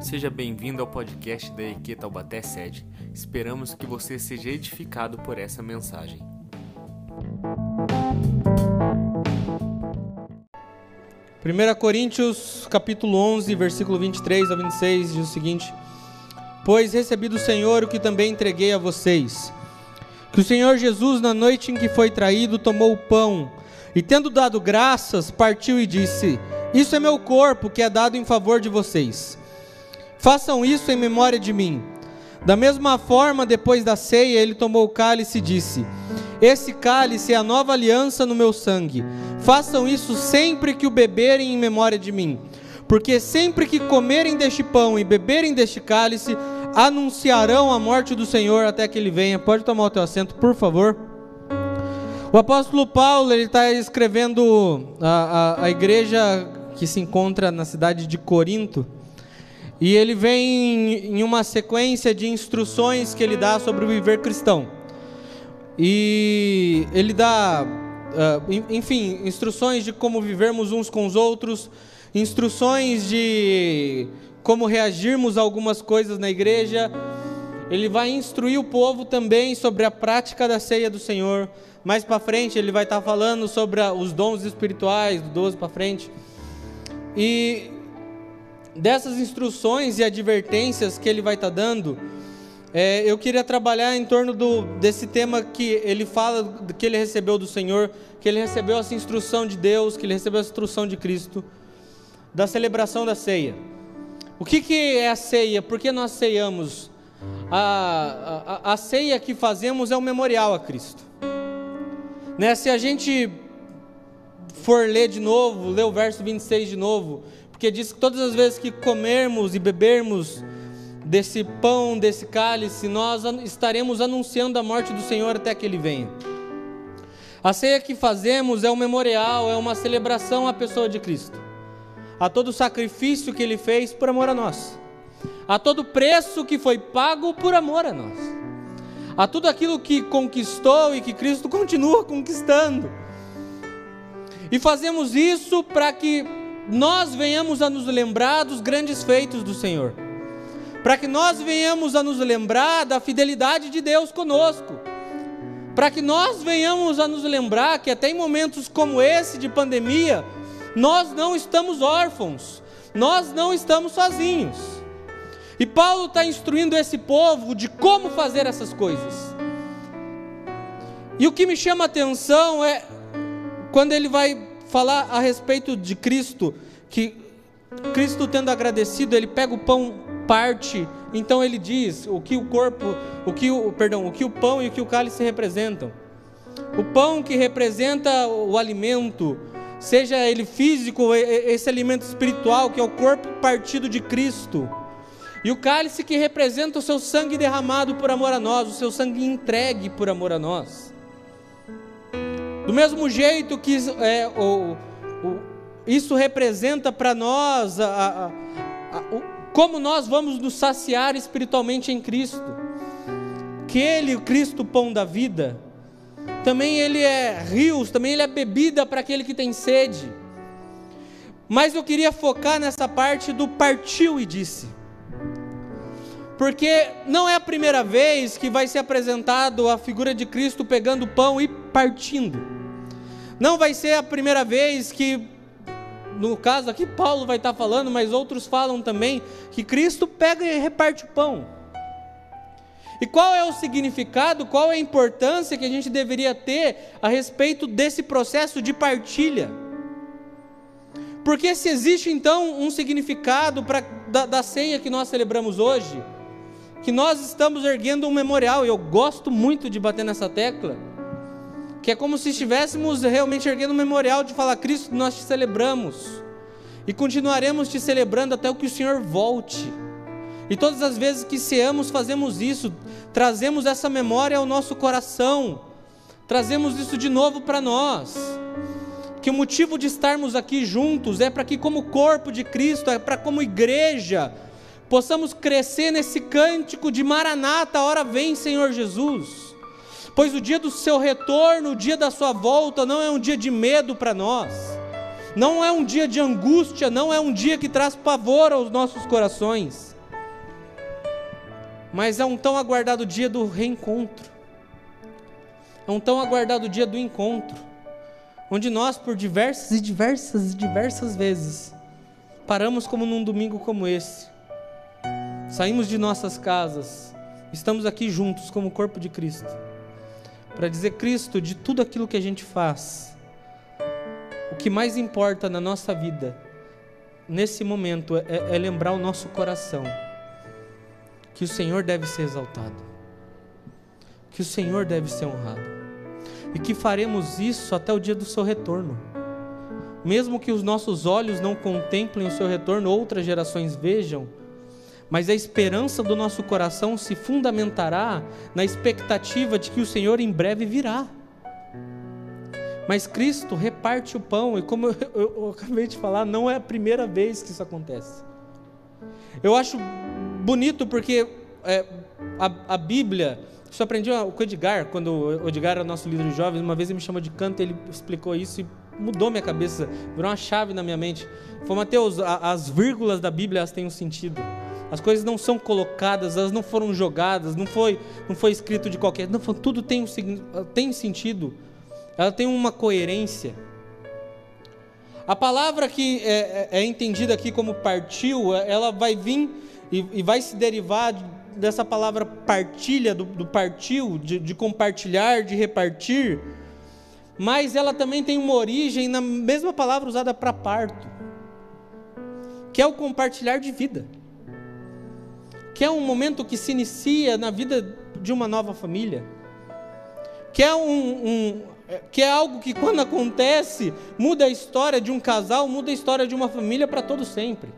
Seja bem-vindo ao podcast da EQ Taubaté Sede. Esperamos que você seja edificado por essa mensagem. Primeira Coríntios, capítulo 11, versículo 23 a 26 diz o seguinte: Pois recebi do Senhor o que também entreguei a vocês, que o Senhor Jesus na noite em que foi traído tomou o pão e tendo dado graças, partiu e disse: Isso é meu corpo que é dado em favor de vocês. Façam isso em memória de mim. Da mesma forma, depois da ceia, ele tomou o cálice e disse: Esse cálice é a nova aliança no meu sangue. Façam isso sempre que o beberem em memória de mim. Porque sempre que comerem deste pão e beberem deste cálice, anunciarão a morte do Senhor até que ele venha. Pode tomar o teu assento, por favor. O apóstolo Paulo ele está escrevendo a, a, a igreja que se encontra na cidade de Corinto. E ele vem em uma sequência de instruções que ele dá sobre o viver cristão. E ele dá, uh, enfim, instruções de como vivermos uns com os outros, instruções de como reagirmos a algumas coisas na igreja. Ele vai instruir o povo também sobre a prática da ceia do Senhor. Mais para frente ele vai estar falando sobre os dons espirituais, do 12 para frente. E dessas instruções e advertências que ele vai estar tá dando, é, eu queria trabalhar em torno do, desse tema que ele fala que ele recebeu do Senhor, que ele recebeu essa instrução de Deus, que ele recebeu essa instrução de Cristo, da celebração da ceia. O que, que é a ceia? Por que nós ceiamos? A, a, a ceia que fazemos é um memorial a Cristo. Né? Se a gente for ler de novo, ler o verso 26 de novo, porque diz que todas as vezes que comermos e bebermos desse pão, desse cálice, nós estaremos anunciando a morte do Senhor até que Ele venha. A ceia que fazemos é um memorial, é uma celebração à pessoa de Cristo, a todo o sacrifício que Ele fez por amor a nós, a todo o preço que foi pago por amor a nós, a tudo aquilo que conquistou e que Cristo continua conquistando. E fazemos isso para que nós venhamos a nos lembrar dos grandes feitos do Senhor, para que nós venhamos a nos lembrar da fidelidade de Deus conosco, para que nós venhamos a nos lembrar que até em momentos como esse de pandemia, nós não estamos órfãos, nós não estamos sozinhos. E Paulo está instruindo esse povo de como fazer essas coisas. E o que me chama a atenção é quando ele vai falar a respeito de Cristo, que Cristo tendo agradecido, ele pega o pão, parte, então ele diz o que o corpo, o que o, perdão, o que o pão e o que o cálice representam. O pão que representa o alimento, seja ele físico, esse alimento espiritual que é o corpo partido de Cristo. E o cálice que representa o seu sangue derramado por amor a nós, o seu sangue entregue por amor a nós. Do mesmo jeito que é, o, o, isso representa para nós a, a, a, o, como nós vamos nos saciar espiritualmente em Cristo. Que Ele, o Cristo, pão da vida, também Ele é rios, também Ele é bebida para aquele que tem sede. Mas eu queria focar nessa parte do partiu e disse. Porque não é a primeira vez que vai ser apresentado a figura de Cristo pegando o pão e partindo. Não vai ser a primeira vez que, no caso aqui, Paulo vai estar falando, mas outros falam também, que Cristo pega e reparte o pão. E qual é o significado, qual é a importância que a gente deveria ter a respeito desse processo de partilha? Porque se existe então um significado pra, da, da ceia que nós celebramos hoje, que nós estamos erguendo um memorial, e eu gosto muito de bater nessa tecla, que é como se estivéssemos realmente erguendo um memorial de falar: Cristo, nós te celebramos e continuaremos te celebrando até o que o Senhor volte. E todas as vezes que ceamos, fazemos isso, trazemos essa memória ao nosso coração, trazemos isso de novo para nós. Que o motivo de estarmos aqui juntos é para que, como corpo de Cristo, é para como igreja, possamos crescer nesse cântico de Maranata, hora vem, Senhor Jesus pois o dia do seu retorno, o dia da sua volta, não é um dia de medo para nós, não é um dia de angústia, não é um dia que traz pavor aos nossos corações, Mas é um tão aguardado dia do reencontro. É um tão aguardado dia do encontro. Onde nós, por diversas e diversas e diversas vezes, paramos como num domingo como esse. Saímos de nossas casas, estamos aqui juntos como corpo de Cristo. Para dizer, Cristo, de tudo aquilo que a gente faz, o que mais importa na nossa vida, nesse momento, é, é lembrar o nosso coração que o Senhor deve ser exaltado, que o Senhor deve ser honrado, e que faremos isso até o dia do seu retorno. Mesmo que os nossos olhos não contemplem o seu retorno, outras gerações vejam, mas a esperança do nosso coração se fundamentará na expectativa de que o Senhor em breve virá. Mas Cristo reparte o pão, e como eu, eu, eu, acabei de falar, não é a primeira vez que isso acontece. Eu acho bonito porque é, a, a, Bíblia, isso aprendi com o Edgar, quando o Edgar era nosso líder de jovens, uma vez ele me chamou de canto, ele explicou isso e mudou minha cabeça, virou uma chave na minha mente. Foi Mateus, as vírgulas da Bíblia elas têm um sentido. As coisas não são colocadas, elas não foram jogadas, não foi, não foi escrito de qualquer. Não, tudo tem um tem sentido. Ela tem uma coerência. A palavra que é, é, é entendida aqui como partiu, ela vai vir e, e vai se derivar dessa palavra partilha, do, do partiu, de, de compartilhar, de repartir, mas ela também tem uma origem na mesma palavra usada para parto, que é o compartilhar de vida, que é um momento que se inicia na vida de uma nova família, que é um, um que é algo que quando acontece muda a história de um casal, muda a história de uma família para todo sempre.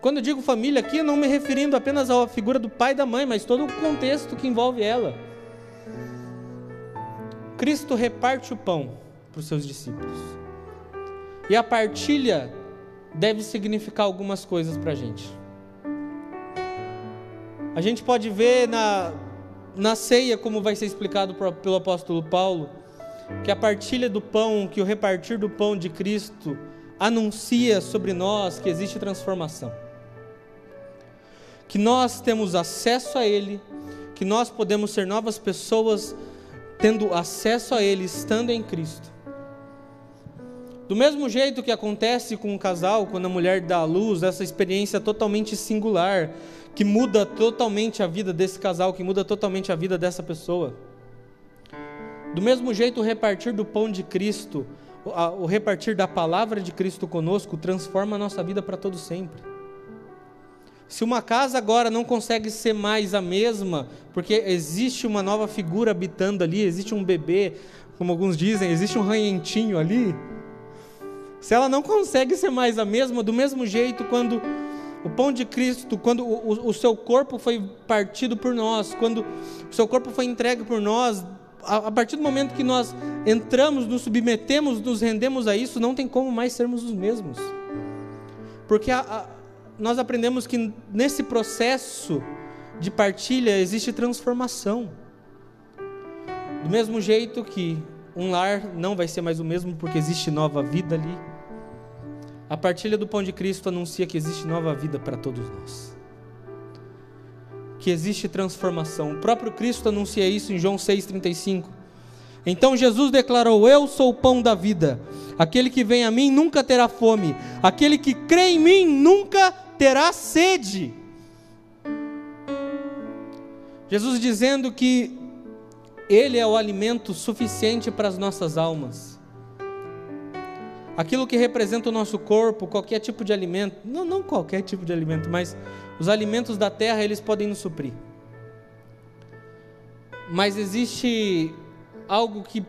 Quando eu digo família aqui, não me referindo apenas à figura do pai e da mãe, mas todo o contexto que envolve ela. Cristo reparte o pão para os seus discípulos. E a partilha deve significar algumas coisas para a gente. A gente pode ver na, na ceia, como vai ser explicado pelo apóstolo Paulo, que a partilha do pão, que o repartir do pão de Cristo anuncia sobre nós que existe transformação que nós temos acesso a Ele, que nós podemos ser novas pessoas tendo acesso a Ele, estando em Cristo. Do mesmo jeito que acontece com um casal, quando a mulher dá à luz, essa experiência totalmente singular, que muda totalmente a vida desse casal, que muda totalmente a vida dessa pessoa. Do mesmo jeito, o repartir do pão de Cristo, o repartir da palavra de Cristo conosco, transforma a nossa vida para todo sempre. Se uma casa agora não consegue ser mais a mesma, porque existe uma nova figura habitando ali, existe um bebê, como alguns dizem, existe um ranhentinho ali. Se ela não consegue ser mais a mesma, do mesmo jeito, quando o pão de Cristo, quando o, o, seu corpo foi partido por nós, quando o seu corpo foi entregue por nós, a, a partir do momento que nós entramos, nos submetemos, nos rendemos a isso, não tem como mais sermos os mesmos. Porque a, a nós aprendemos que nesse processo de partilha existe transformação. Do mesmo jeito que um lar não vai ser mais o mesmo porque existe nova vida ali. A partilha do pão de Cristo anuncia que existe nova vida para todos nós. Que existe transformação. O próprio Cristo anuncia isso em João 6,35. Então Jesus declarou: Eu sou o pão da vida. Aquele que vem a mim nunca terá fome. Aquele que crê em mim nunca terá sede. Jesus dizendo que Ele é o alimento suficiente para as nossas almas. Aquilo que representa o nosso corpo, qualquer tipo de alimento, não, não qualquer tipo de alimento, mas os alimentos da terra, eles podem nos suprir. Mas existe algo que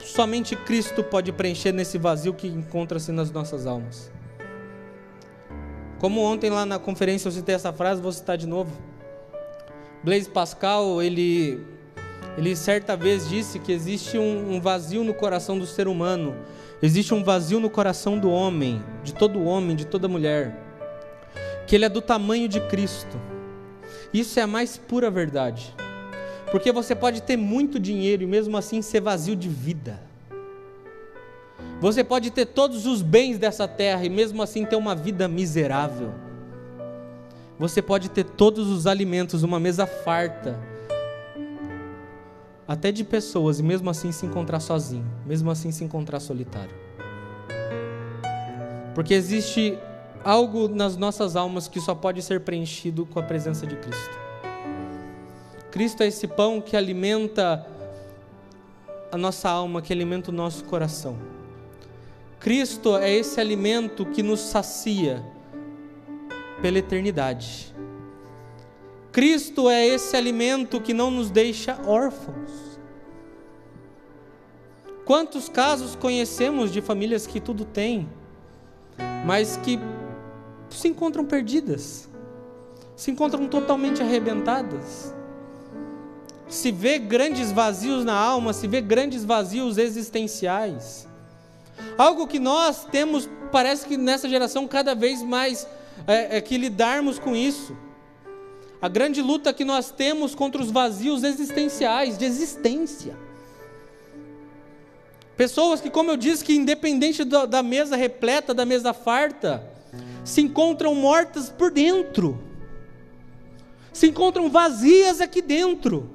somente Cristo pode preencher nesse vazio que encontra-se nas nossas almas. Como ontem lá na conferência eu citei essa frase, vou citar de novo. Blaise Pascal, ele, ele certa vez disse que existe um, um vazio no coração do ser humano, existe um vazio no coração do homem, de todo homem, de toda mulher, que ele é do tamanho de Cristo. Isso é a mais pura verdade. Porque você pode ter muito dinheiro e mesmo assim ser vazio de vida. Você pode ter todos os bens dessa terra e mesmo assim ter uma vida miserável. Você pode ter todos os alimentos, uma mesa farta, até de pessoas, e mesmo assim se encontrar sozinho, mesmo assim se encontrar solitário. Porque existe algo nas nossas almas que só pode ser preenchido com a presença de Cristo. Cristo é esse pão que alimenta a nossa alma, que alimenta o nosso coração. Cristo é esse alimento que nos sacia pela eternidade. Cristo é esse alimento que não nos deixa órfãos. Quantos casos conhecemos de famílias que tudo têm, mas que se encontram perdidas, se encontram totalmente arrebentadas? Se vê grandes vazios na alma, se vê grandes vazios existenciais. Algo que nós temos, parece que nessa geração, cada vez mais é, é que lidarmos com isso. A grande luta que nós temos contra os vazios existenciais, de existência. Pessoas que, como eu disse, que independente da mesa repleta, da mesa farta, se encontram mortas por dentro, se encontram vazias aqui dentro.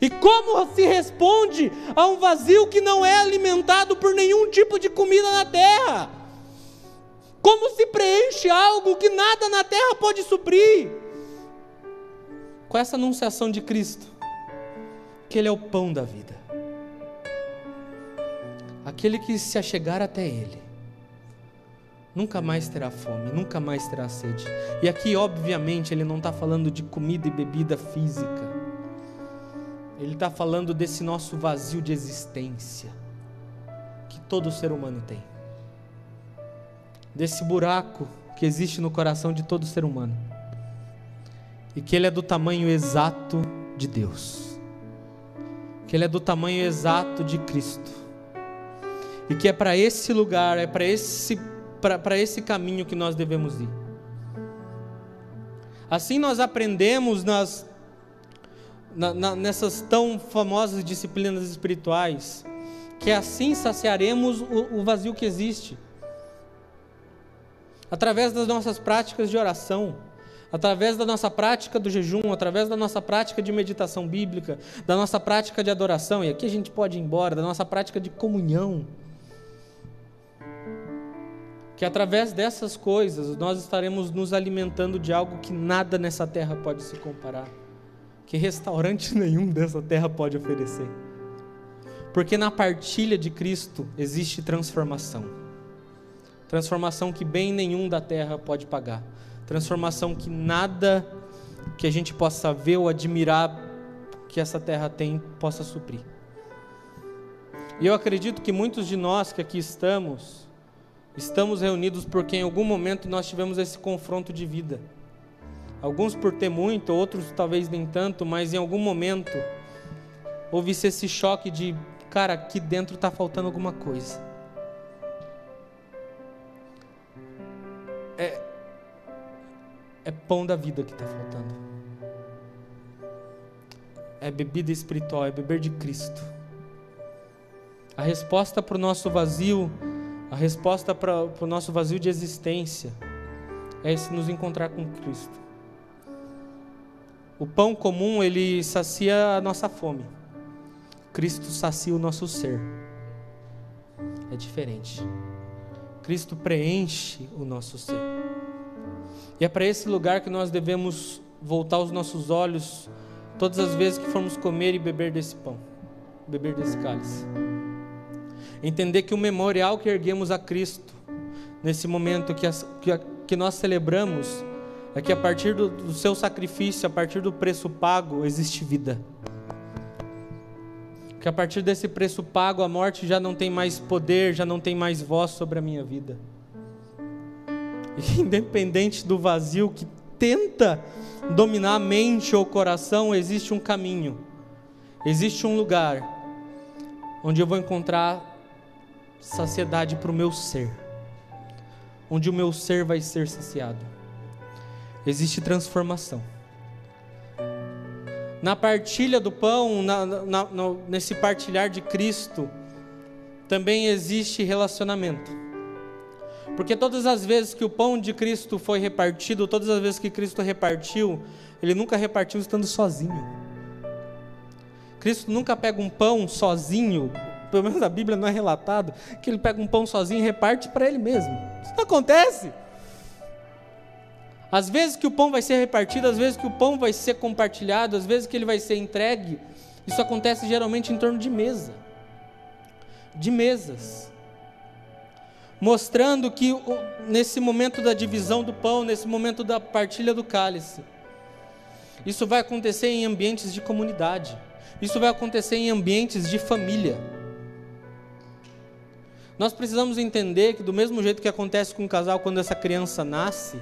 E como se responde a um vazio que não é alimentado por nenhum tipo de comida na terra? Como se preenche algo que nada na terra pode suprir? Com essa anunciação de Cristo, que Ele é o pão da vida. Aquele que se achegar até Ele, nunca mais terá fome, nunca mais terá sede. E aqui, obviamente, Ele não está falando de comida e bebida física ele está falando desse nosso vazio de existência que todo ser humano tem, desse buraco que existe no coração de todo ser humano e que ele é do tamanho exato de Deus, que ele é do tamanho exato de Cristo e que é para esse lugar, é para esse esse caminho que nós devemos ir. Assim nós aprendemos nas na, na, nessas tão famosas disciplinas espirituais, que assim saciaremos o, o vazio que existe. Através das nossas práticas de oração, através da nossa prática do jejum, através da nossa prática de meditação bíblica, da nossa prática de adoração, e aqui a gente pode ir embora, da nossa prática de comunhão. Que através dessas coisas nós estaremos nos alimentando de algo que nada nessa terra pode se comparar que restaurante nenhum dessa terra pode oferecer. Porque na partilha de Cristo existe transformação. Transformação que bem nenhum da terra pode pagar. Transformação que nada que a gente possa ver ou admirar que essa terra tem possa suprir. E eu acredito que muitos de nós que aqui estamos, estamos reunidos porque em algum momento nós tivemos esse confronto de vida Alguns por ter muito, outros talvez nem tanto, mas em algum momento houve-se esse choque de, cara, aqui dentro está faltando alguma coisa. É, é pão da vida que está faltando. É bebida espiritual, é beber de Cristo. A resposta para o nosso vazio, a resposta para o nosso vazio de existência, é se nos encontrar com Cristo. O pão comum, ele sacia a nossa fome. Cristo sacia o nosso ser. É diferente. Cristo preenche o nosso ser. E é para esse lugar que nós devemos voltar os nossos olhos todas as vezes que formos comer e beber desse pão, beber desse cálice. Entender que o memorial que erguemos a Cristo, nesse momento que, as, que, que nós celebramos, é que a partir do, do seu sacrifício, a partir do preço pago, existe vida. Que a partir desse preço pago, a morte já não tem mais poder, já não tem mais voz sobre a minha vida. Independente do vazio que tenta dominar a mente ou o coração, existe um caminho, existe um lugar onde eu vou encontrar saciedade para o meu ser, onde o meu ser vai ser saciado existe transformação. Na partilha do pão, na, na, no, nesse partilhar de Cristo, também existe relacionamento. Porque todas as vezes que o pão de Cristo foi repartido, todas as vezes que Cristo repartiu, ele nunca repartiu estando sozinho. Cristo nunca pega um pão sozinho, pelo menos a Bíblia não é relatado, que ele pega um pão sozinho e reparte para ele mesmo. Isso não acontece. Às vezes que o pão vai ser repartido, às vezes que o pão vai ser compartilhado, às vezes que ele vai ser entregue, isso acontece geralmente em torno de mesa. De mesas mostrando que nesse momento da divisão do pão, nesse momento da partilha do cálice, isso vai acontecer em ambientes de comunidade, isso vai acontecer em ambientes de família. Nós precisamos entender que, do mesmo jeito que acontece com o casal quando essa criança nasce,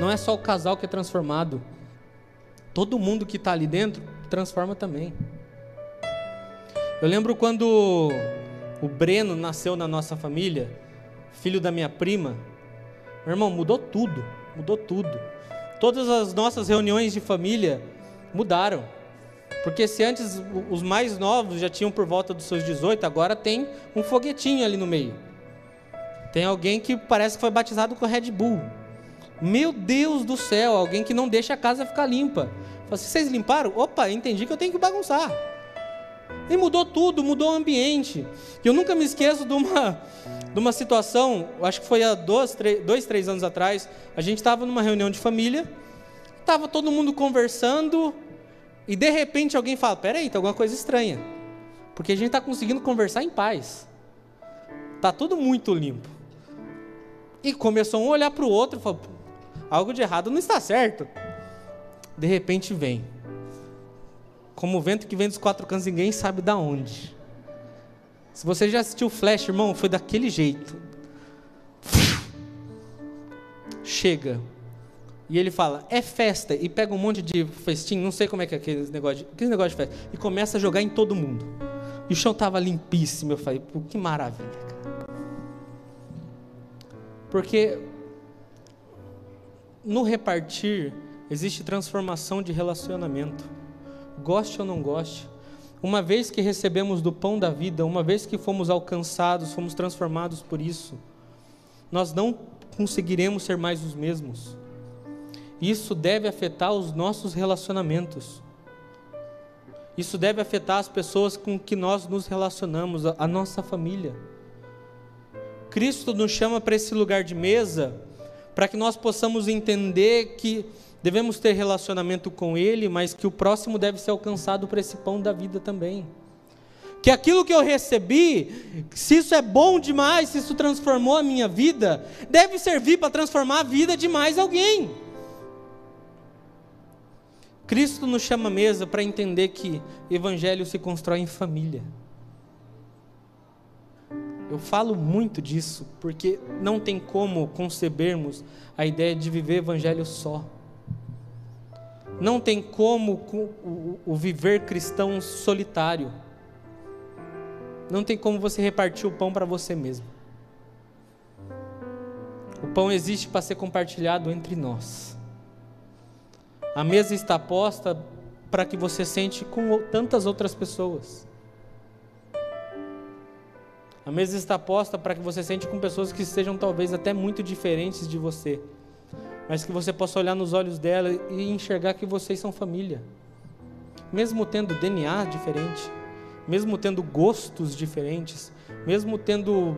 não é só o casal que é transformado, todo mundo que está ali dentro transforma também. Eu lembro quando o Breno nasceu na nossa família, filho da minha prima. Meu irmão, mudou tudo, mudou tudo. Todas as nossas reuniões de família mudaram. Porque se antes os mais novos já tinham por volta dos seus 18, agora tem um foguetinho ali no meio. Tem alguém que parece que foi batizado com Red Bull. Meu Deus do céu, alguém que não deixa a casa ficar limpa. Fala assim, vocês limparam? Opa, entendi que eu tenho que bagunçar. E mudou tudo, mudou o ambiente. Eu nunca me esqueço de uma, de uma situação, acho que foi há dois, três, dois, três anos atrás, a gente estava numa reunião de família, estava todo mundo conversando, e de repente alguém fala: peraí, tem alguma coisa estranha. Porque a gente está conseguindo conversar em paz. Está tudo muito limpo. E começou um a olhar para o outro e falou: algo de errado não está certo. De repente vem como o vento que vem dos quatro cantos, ninguém sabe da onde. Se você já assistiu Flash, irmão, foi daquele jeito. Chega. E ele fala, é festa. E pega um monte de festim, não sei como é que é aquele negócio de, aquele negócio de festa. E começa a jogar em todo mundo. E o chão estava limpíssimo. Eu falei, pô, que maravilha, cara. Porque no repartir existe transformação de relacionamento goste ou não goste, uma vez que recebemos do pão da vida, uma vez que fomos alcançados, fomos transformados por isso, nós não conseguiremos ser mais os mesmos. Isso deve afetar os nossos relacionamentos. Isso deve afetar as pessoas com que nós nos relacionamos, a nossa família. Cristo nos chama para esse lugar de mesa para que nós possamos entender que devemos ter relacionamento com Ele, mas que o próximo deve ser alcançado por esse pão da vida também. Que aquilo que eu recebi, se isso é bom demais, se isso transformou a minha vida, deve servir para transformar a vida de mais alguém. Cristo nos chama à mesa para entender que evangelho se constrói em família. Eu falo muito disso porque não tem como concebermos a ideia de viver evangelho só. Não tem como o viver cristão solitário. Não tem como você repartir o pão para você mesmo. O pão existe para ser compartilhado entre nós. A mesa está posta para que você sente com tantas outras pessoas. A mesa está posta para que você sente com pessoas que sejam talvez até muito diferentes de você mas que você possa olhar nos olhos dela e enxergar que vocês são família. Mesmo tendo DNA diferente, mesmo tendo gostos diferentes, mesmo tendo,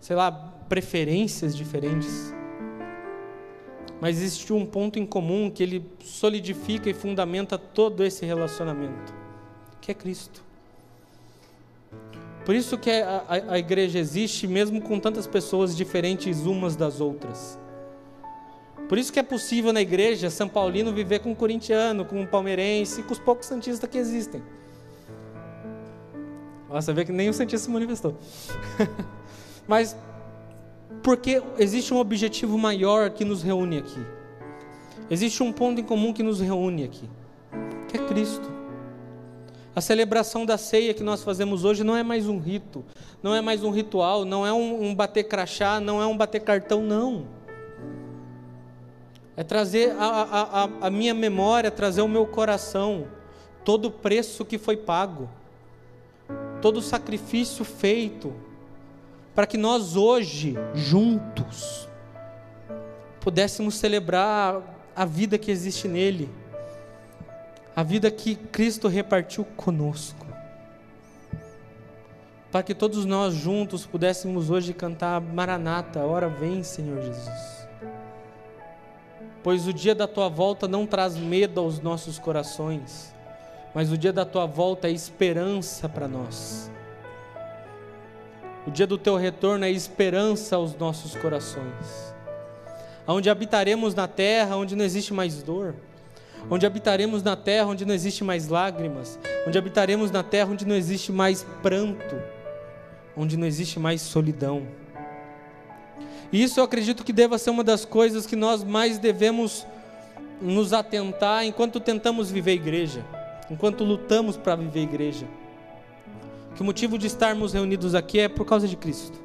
sei lá, preferências diferentes. Mas existe um ponto em comum que ele solidifica e fundamenta todo esse relacionamento, que é Cristo. Por isso que a, a, a igreja existe mesmo com tantas pessoas diferentes umas das outras. Por isso que é possível na igreja São Paulino viver com um corintiano, com um palmeirense, com os poucos santistas que existem. Você vê que nem o santista se manifestou. Mas porque existe um objetivo maior que nos reúne aqui. Existe um ponto em comum que nos reúne aqui, que é Cristo. A celebração da ceia que nós fazemos hoje não é mais um rito, não é mais um ritual, não é um, um bater crachá, não é um bater cartão, não é trazer a, a, a, a minha memória, trazer o meu coração, todo o preço que foi pago, todo o sacrifício feito, para que nós hoje, juntos, pudéssemos celebrar a vida que existe nele, a vida que Cristo repartiu conosco. Para que todos nós juntos pudéssemos hoje cantar Maranata, hora vem, Senhor Jesus. Pois o dia da tua volta não traz medo aos nossos corações, mas o dia da tua volta é esperança para nós. O dia do teu retorno é esperança aos nossos corações. Onde habitaremos na terra onde não existe mais dor, onde habitaremos na terra onde não existe mais lágrimas, onde habitaremos na terra onde não existe mais pranto, onde não existe mais solidão. E isso eu acredito que deva ser uma das coisas que nós mais devemos nos atentar enquanto tentamos viver igreja, enquanto lutamos para viver igreja que o motivo de estarmos reunidos aqui é por causa de Cristo.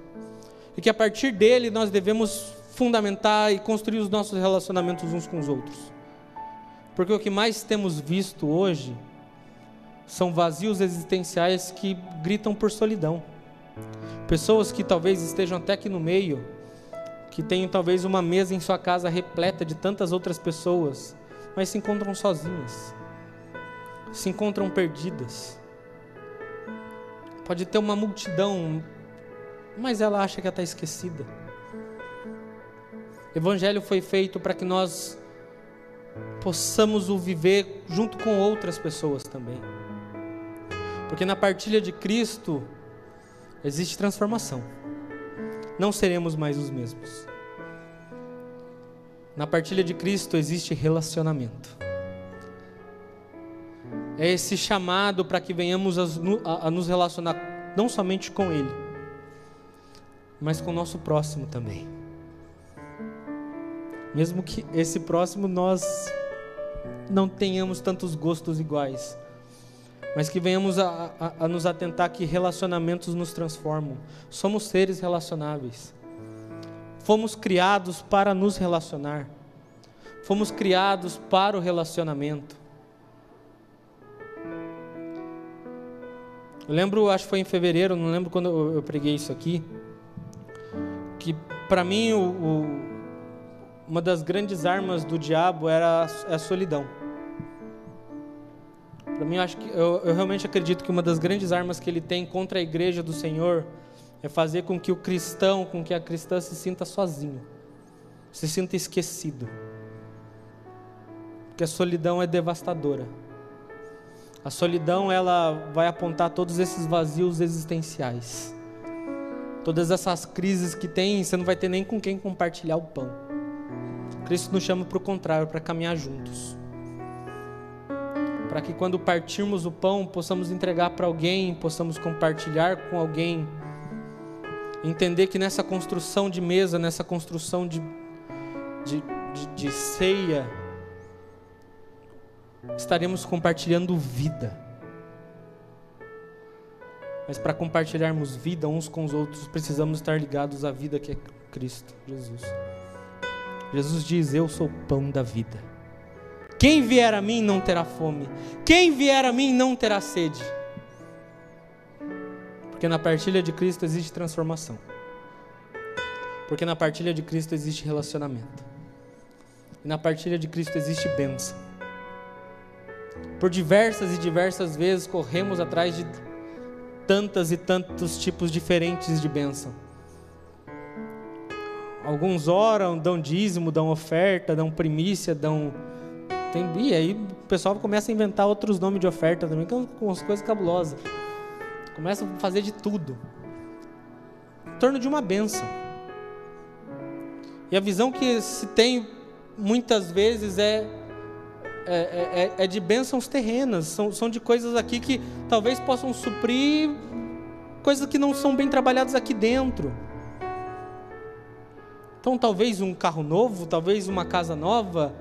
E que a partir dele nós devemos fundamentar e construir os nossos relacionamentos uns com os outros. Porque o que mais temos visto hoje são vazios existenciais que gritam por solidão. Pessoas que talvez estejam até aqui no meio, que tenham talvez uma mesa em sua casa repleta de tantas outras pessoas, mas se encontram sozinhas, se encontram perdidas Pode ter uma multidão, mas ela acha que está esquecida. O Evangelho foi feito para que nós possamos o viver junto com outras pessoas também. Porque na partilha de Cristo existe transformação. Não seremos mais os mesmos. Na partilha de Cristo existe relacionamento é esse chamado para que venhamos a, nos relacionar não somente com Ele, mas com o nosso próximo também. Mesmo que esse próximo nós não tenhamos tantos gostos iguais, mas que venhamos a, a, a, nos atentar que relacionamentos nos transformam. Somos seres relacionáveis. Fomos criados para nos relacionar. Fomos criados para o relacionamento. Eu lembro, acho que foi em fevereiro, não lembro quando eu, eu preguei isso aqui, que para mim o, o, uma das grandes armas do diabo era a, a solidão. Para mim, eu, acho que, eu, eu realmente acredito que uma das grandes armas que ele tem contra a igreja do Senhor é fazer com que o cristão, com que a cristã se sinta sozinho, se sinta esquecido. Porque a solidão é devastadora. A solidão ela vai apontar todos esses vazios existenciais. Todas essas crises que tem, você não vai ter nem com quem compartilhar o pão. Cristo nos chama para o contrário, para caminhar juntos. Para que quando partirmos o pão, possamos entregar para alguém, possamos compartilhar com alguém. Entender que nessa construção de mesa, nessa construção de, de, de, de ceia, estaremos compartilhando vida. Mas para compartilharmos vida uns com os outros, precisamos estar ligados à vida que é Cristo Jesus. Jesus diz: Eu sou o pão da vida. Quem vier a mim não terá fome. Quem vier a mim não terá sede. Porque na partilha de Cristo existe transformação. Porque na partilha de Cristo existe relacionamento. E na partilha de Cristo existe bênção. Por diversas e diversas vezes corremos atrás de tantas e tantos tipos diferentes de bênção. Alguns oram, dão dízimo, dão oferta, dão primícia, dão. Tem... E aí o pessoal começa a inventar outros nomes de oferta também, que são umas coisas cabulosas. Começa a fazer de tudo. Em torno de uma bênção. E a visão que se tem muitas vezes é é, é, é, é, de bênçãos terrenas, são, são de coisas aqui que talvez possam suprir coisas que não são bem trabalhadas aqui dentro. Então, talvez um carro novo, talvez uma casa nova,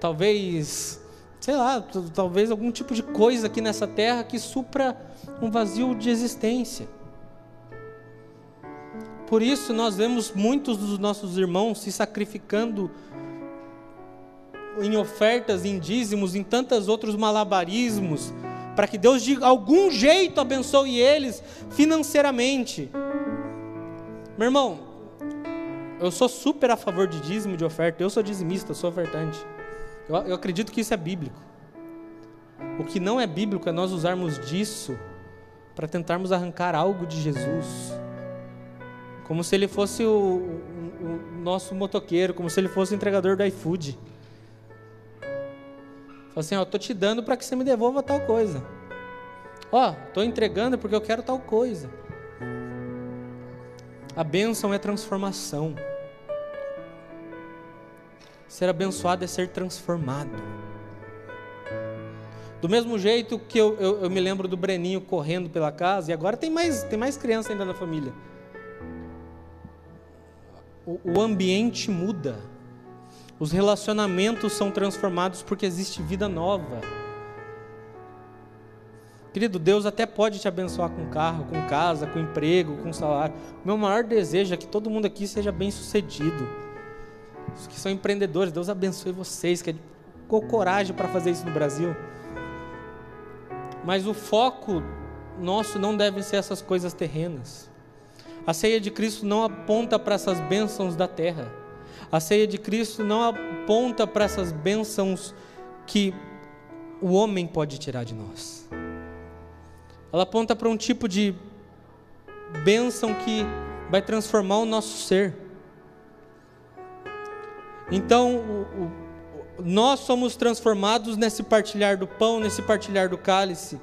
talvez, sei lá, talvez algum tipo de coisa aqui nessa terra que supra um vazio de existência. Por isso, nós vemos muitos dos nossos irmãos se sacrificando em ofertas, em dízimos, em tantos outros malabarismos, para que Deus de algum jeito abençoe eles financeiramente. Meu irmão, eu sou super a favor de dízimo, de oferta. Eu sou dizimista, sou ofertante. Eu, eu acredito que isso é bíblico. O que não é bíblico é nós usarmos disso para tentarmos arrancar algo de Jesus. Como se ele fosse o, o, o nosso motoqueiro, como se ele fosse o entregador do iFood. Fala assim, ó, tô te dando para que você me devolva tal coisa. Ó, tô entregando porque eu quero tal coisa. A bênção é transformação. Ser abençoado é ser transformado. Do mesmo jeito que eu, eu, eu, me lembro do Breninho correndo pela casa, e agora tem mais, tem mais criança ainda na família. O, o ambiente muda, os relacionamentos são transformados porque existe vida nova. Querido, Deus até pode te abençoar com carro, com casa, com emprego, com salário. O meu maior desejo é que todo mundo aqui seja bem sucedido. Os que são empreendedores, Deus abençoe vocês, que com coragem para fazer isso no Brasil. Mas o foco nosso não deve ser essas coisas terrenas. A ceia de Cristo não aponta para essas bênçãos da terra. A ceia de Cristo não aponta para essas bênçãos que o homem pode tirar de nós. Ela aponta para um tipo de bênção que vai transformar o nosso ser. Então, o, o nós somos transformados nesse partilhar do pão, nesse partilhar do cálice,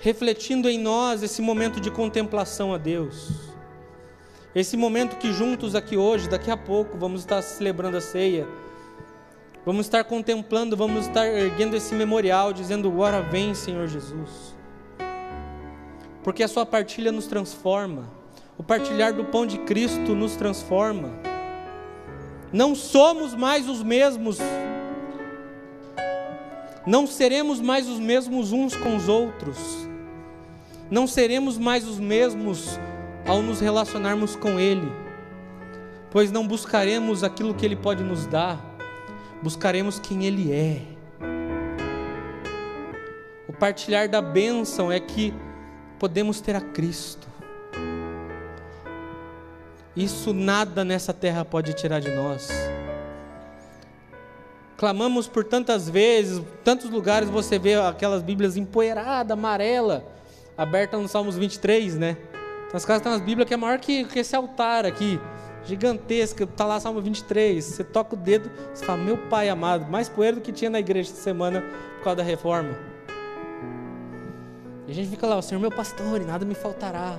refletindo em nós esse momento de contemplação a Deus. Esse momento que juntos aqui hoje, daqui a pouco, vamos estar celebrando a ceia, vamos estar contemplando, vamos estar erguendo esse memorial, dizendo: Ora vem, Senhor Jesus. Porque a Sua partilha nos transforma, o partilhar do pão de Cristo nos transforma. Não somos mais os mesmos. Não seremos mais os mesmos uns com os outros. Não seremos mais os mesmos ao nos relacionarmos com Ele, pois não buscaremos aquilo que Ele pode nos dar, buscaremos quem Ele é. O partilhar da bênção é que podemos ter a Cristo. Isso nada nessa terra pode tirar de nós. Clamamos por tantas vezes, tantos lugares você vê aquelas Bíblias empoeiradas, amarela, aberta no Salmos 23, né? Então, as casas tem umas Bíblias que é maior que, que esse altar aqui, gigantesca, tá lá Salmo 23. Você toca o dedo, você fala, meu pai amado, mais poeira do que tinha na igreja essa semana por causa da reforma. E a gente fica lá, o Senhor meu pastor, e nada me faltará.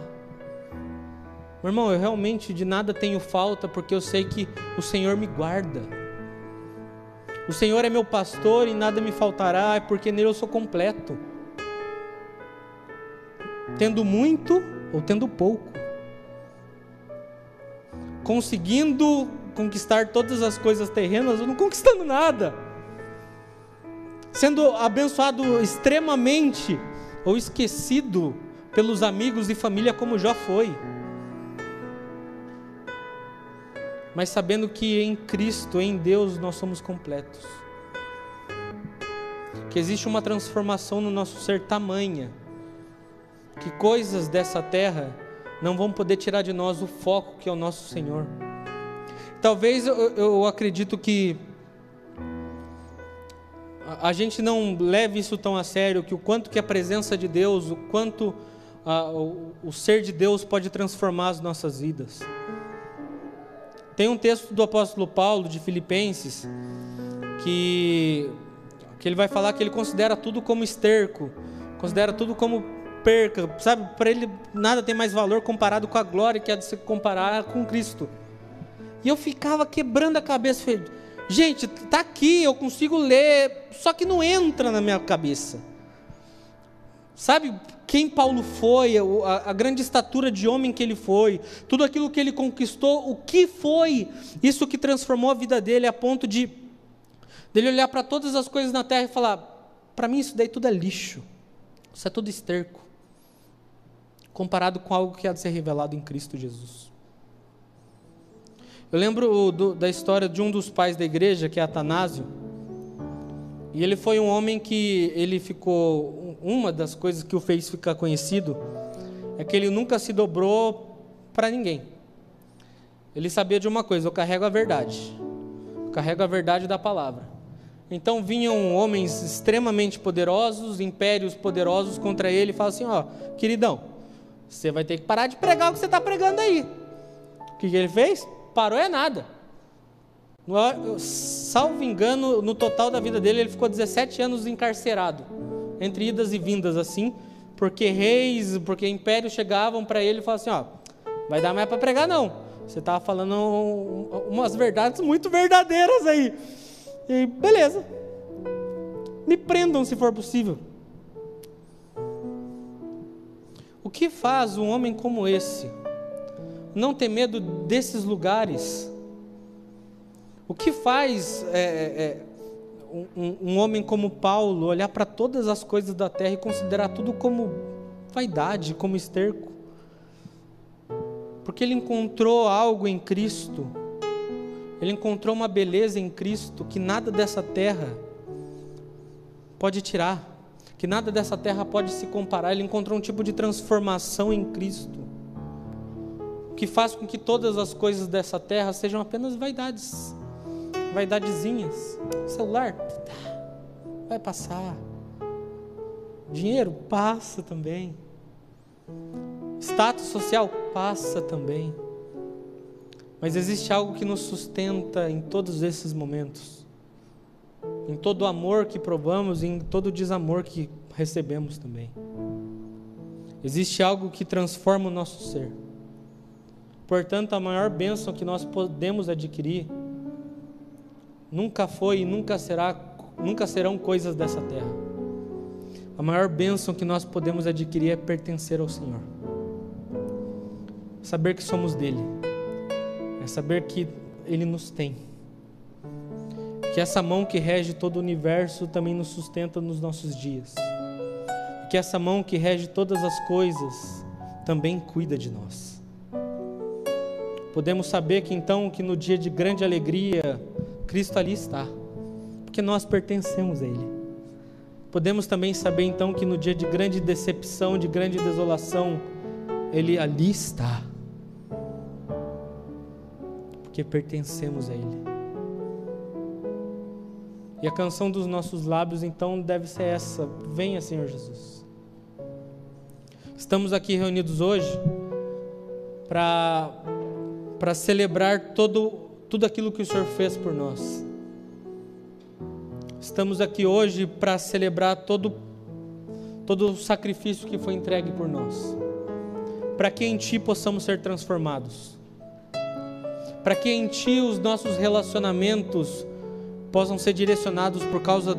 Meu irmão, eu realmente de nada tenho falta porque eu sei que o Senhor me guarda. O Senhor é meu pastor e nada me faltará, é porque nele eu sou completo. Tendo muito ou tendo pouco. Conseguindo conquistar todas as coisas terrenas ou não conquistando nada. Sendo abençoado extremamente ou esquecido pelos amigos e família como já foi. Mas sabendo que em Cristo, em Deus, nós somos completos. Que existe uma transformação no nosso ser tamanha, que coisas dessa terra não vão poder tirar de nós o foco que é o nosso Senhor. Talvez eu, eu acredito que a, gente não leve isso tão a sério, que o quanto que a presença de Deus, o quanto a, o, o ser de Deus pode transformar as nossas vidas. Tem um texto do apóstolo Paulo de Filipenses que que ele vai falar que ele considera tudo como esterco, considera tudo como perca, sabe? Para ele nada tem mais valor comparado com a glória que há de se comparar com Cristo. E eu ficava quebrando a cabeça, falei, gente, tá aqui, eu consigo ler, só que não entra na minha cabeça. Sabe quem Paulo foi, a, a, grande estatura de homem que ele foi, tudo aquilo que ele conquistou, o que foi isso que transformou a vida dele a ponto de dele olhar para todas as coisas na terra e falar: para mim isso daí tudo é lixo, isso é tudo esterco, comparado com algo que há de ser revelado em Cristo Jesus. Eu lembro do, da história de um dos pais da igreja, que é Atanásio. E ele foi um homem que ele ficou uma das coisas que o fez ficar conhecido é que ele nunca se dobrou para ninguém. Ele sabia de uma coisa: eu carrego a verdade. Eu carrego a verdade da palavra. Então vinham homens extremamente poderosos, impérios poderosos contra ele e falavam assim: ó, queridão, você vai ter que parar de pregar o que você está pregando aí. O que, que ele fez? Parou é nada. Salvo engano, no total da vida dele, ele ficou 17 anos encarcerado, entre idas e vindas assim, porque reis, porque impérios chegavam para ele e falavam assim: ó, vai dar mais para pregar não. Você estava falando umas verdades muito verdadeiras aí. E beleza. Me prendam se for possível. O que faz um homem como esse não ter medo desses lugares? O que faz é, é, é um, um, homem como Paulo olhar para todas as coisas da terra e considerar tudo como vaidade, como esterco? Porque ele encontrou algo em Cristo, ele encontrou uma beleza em Cristo que nada dessa terra pode tirar, que nada dessa terra pode se comparar. Ele encontrou um tipo de transformação em Cristo, que faz com que todas as coisas dessa terra sejam apenas vaidades vaidadezinhas. Celular, vai passar. Dinheiro passa também. Status social passa também. Mas existe algo que nos sustenta em todos esses momentos. Em todo o amor que provamos e em todo o desamor que recebemos também. Existe algo que transforma o nosso ser. Portanto, a maior bênção que nós podemos adquirir nunca foi e nunca será, nunca serão coisas dessa terra. A maior bênção que nós podemos adquirir é pertencer ao Senhor. Saber que somos dele. É saber que ele nos tem. Que essa mão que rege todo o universo também nos sustenta nos nossos dias. Que essa mão que rege todas as coisas também cuida de nós. Podemos saber que então que no dia de grande alegria Cristo ali está, porque nós pertencemos a Ele. Podemos também saber então que no dia de grande decepção, de grande desolação, Ele ali está, porque pertencemos a Ele. E a canção dos nossos lábios então deve ser essa: Venha, Senhor Jesus. Estamos aqui reunidos hoje para celebrar todo tudo aquilo que o Senhor fez por nós. Estamos aqui hoje para celebrar todo, todo o sacrifício que foi entregue por nós, para que em Ti possamos ser transformados, para que em Ti os nossos relacionamentos possam ser direcionados por causa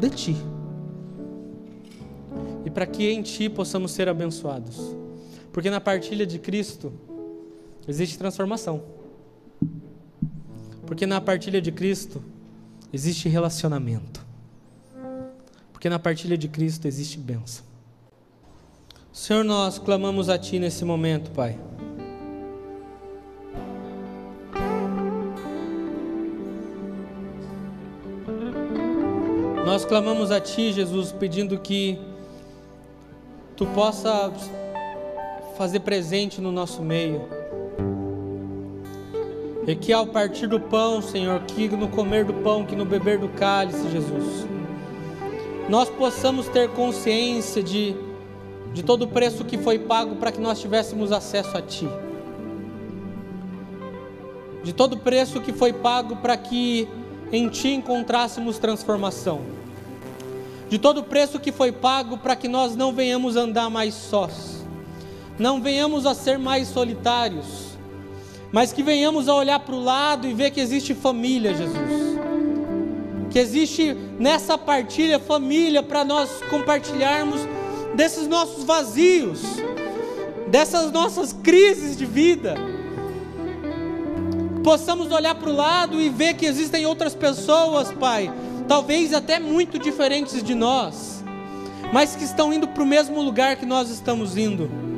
de Ti, e para que em Ti possamos ser abençoados, porque na partilha de Cristo existe transformação. Porque na partilha de Cristo existe relacionamento. Porque na partilha de Cristo existe bênção. Senhor, nós clamamos a Ti nesse momento, Pai. Nós clamamos a Ti, Jesus, pedindo que Tu possa fazer presente no nosso meio e que ao partir do pão, Senhor, que no comer do pão, que no beber do cálice, Jesus, nós possamos ter consciência de, de todo o preço que foi pago para que nós tivéssemos acesso a Ti. De todo o preço que foi pago para que em Ti encontrássemos transformação. De todo o preço que foi pago para que nós não venhamos andar mais sós, não venhamos a ser mais solitários mas que venhamos a olhar para o lado e ver que existe família, Jesus. Que existe nessa partilha família para nós compartilharmos desses nossos vazios, dessas nossas crises de vida. Possamos olhar para o lado e ver que existem outras pessoas, Pai, talvez até muito diferentes de nós, mas que estão indo para o mesmo lugar que nós estamos indo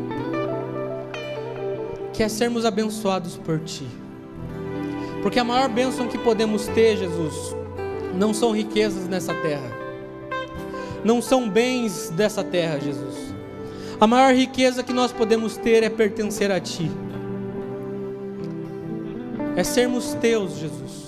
que é sermos abençoados por Ti. Porque a maior bênção que podemos ter, Jesus, não são riquezas nessa terra, não são bens dessa terra, Jesus. A maior riqueza que nós podemos ter é pertencer a Ti, é sermos Teus, Jesus.